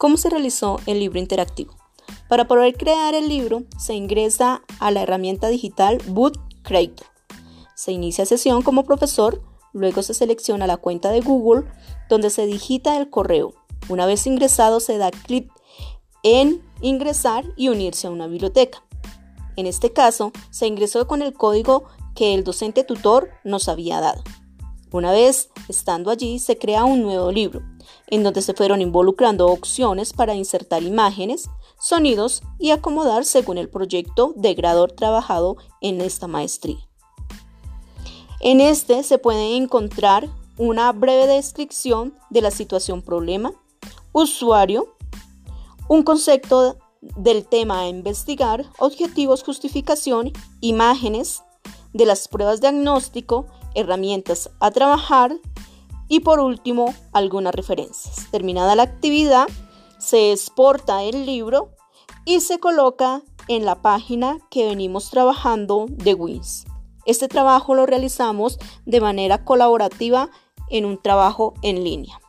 ¿Cómo se realizó el libro interactivo? Para poder crear el libro, se ingresa a la herramienta digital Boot Creator. Se inicia sesión como profesor, luego se selecciona la cuenta de Google, donde se digita el correo. Una vez ingresado, se da clic en ingresar y unirse a una biblioteca. En este caso, se ingresó con el código que el docente tutor nos había dado. Una vez estando allí, se crea un nuevo libro, en donde se fueron involucrando opciones para insertar imágenes, sonidos y acomodar según el proyecto de grado trabajado en esta maestría. En este se puede encontrar una breve descripción de la situación problema, usuario, un concepto del tema a investigar, objetivos, justificación, imágenes de las pruebas diagnóstico, herramientas a trabajar y por último algunas referencias. Terminada la actividad, se exporta el libro y se coloca en la página que venimos trabajando de WINS. Este trabajo lo realizamos de manera colaborativa en un trabajo en línea.